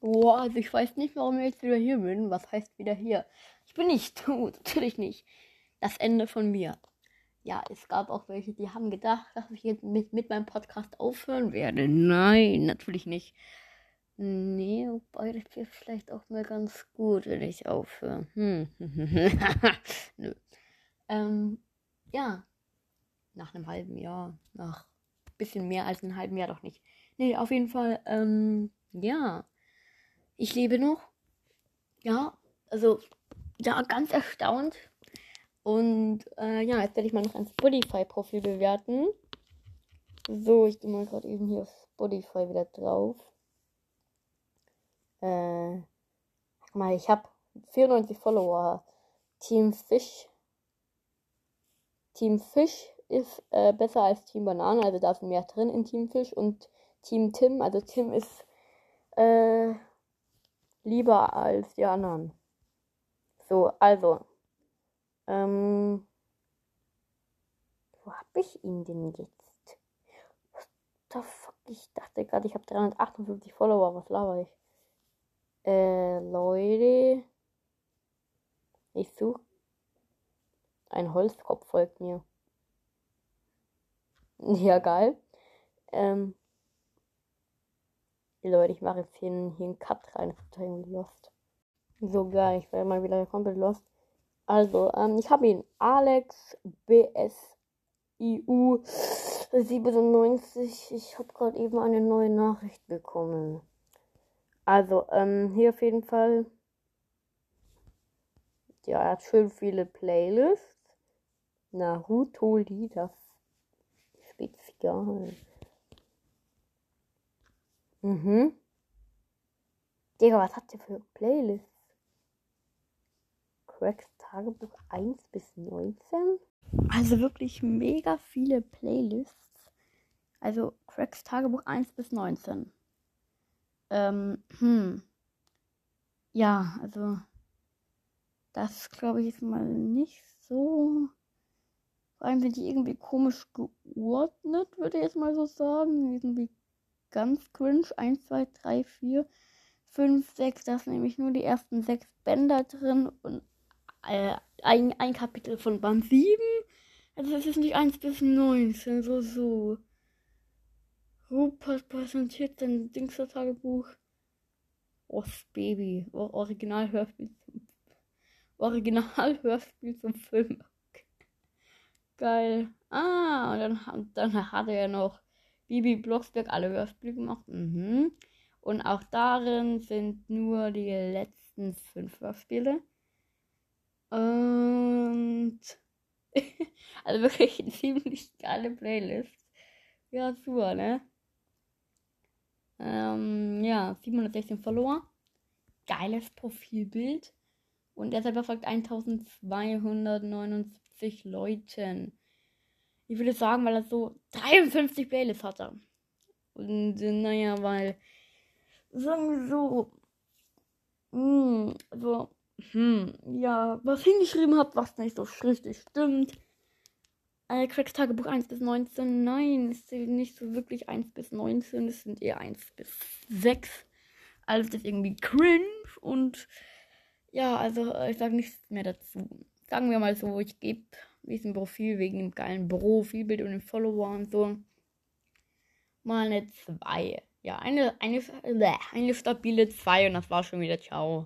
Boah, also ich weiß nicht, warum ich jetzt wieder hier bin. Was heißt wieder hier? Ich bin nicht tot, natürlich nicht. Das Ende von mir. Ja, es gab auch welche, die haben gedacht, dass ich jetzt mit, mit meinem Podcast aufhören werde. Nein, natürlich nicht. Nee, wobei das wäre vielleicht auch mal ganz gut, wenn ich aufhöre. Hm. Nö. Ähm, ja. Nach einem halben Jahr. Nach ein bisschen mehr als einem halben Jahr doch nicht. Nee, auf jeden Fall, ähm, ja. Ich lebe noch. Ja, also, ja, ganz erstaunt. Und äh, ja, jetzt werde ich mal noch ein Spotify-Profil bewerten. So, ich gehe mal gerade eben hier auf Spotify wieder drauf. Äh, guck mal, ich habe 94 Follower. Team Fish. Team Fish ist äh, besser als Team Banane, also da ist mehr drin in Team Fish. Und Team Tim, also Tim ist äh, lieber als die anderen. So, also. Ähm, wo hab ich ihn denn jetzt? What the fuck? Ich dachte gerade, ich habe 358 Follower. Was laber ich? Äh, Leute. Ich suche. Ein Holzkopf folgt mir. Ja, geil. Ähm. Leute, ich mache jetzt hier, einen, hier einen Cut rein. Das ist irgendwie lost. So geil, ich werde mal wieder komplett lost. Also, ähm, ich habe ihn. Alex BSIU 97. Ich habe gerade eben eine neue Nachricht bekommen. Also, ähm, hier auf jeden Fall. Ja, er hat schön viele Playlists. Naruto-Lieder. Spezial. Mhm. Digga, was habt ihr für Playlists? Cracks Tagebuch 1 bis 19? Also wirklich mega viele Playlists. Also Cracks Tagebuch 1 bis 19. Ähm, hm. Ja, also das glaube ich ist mal nicht so. Vor allem sind die irgendwie komisch geordnet, würde ich jetzt mal so sagen. Irgendwie ganz cringe. 1, 2, 3, 4, 5, 6. Da sind nämlich nur die ersten sechs Bänder drin und äh, ein, ein Kapitel von Band 7. Also es ist nicht 1 bis 19, so so. Rupert präsentiert sein Dingster-Tagebuch. Oh, Baby. Oh, Original-Hörspiel zum Original-Hörspiel zum Film. Geil. Ah, und dann, dann hat er ja noch Bibi Blocksberg alle Hörspiele gemacht. Mhm. Und auch darin sind nur die letzten fünf Hörspiele. Und also wirklich eine ziemlich geile Playlist. Ja, super, ne? Ähm, ja, 716 Follower. Geiles Profilbild. Und er selber folgt 1279 Leuten. Ich würde sagen, weil er so 53 Playlists hatte. Und naja, weil, sagen wir so, mh, so, hm, ja, was hingeschrieben hat, was nicht so richtig stimmt. Äh, Cracks Tagebuch 1 bis 19, nein, es sind nicht so wirklich 1 bis 19, es sind eher 1 bis 6. Alles ist irgendwie cringe und ja, also ich sage nichts mehr dazu. Sagen wir mal so, ich gebe diesem Profil wegen dem geilen Profilbild und den Followern und so mal eine 2. Ja, eine, eine, eine stabile 2 und das war schon wieder ciao.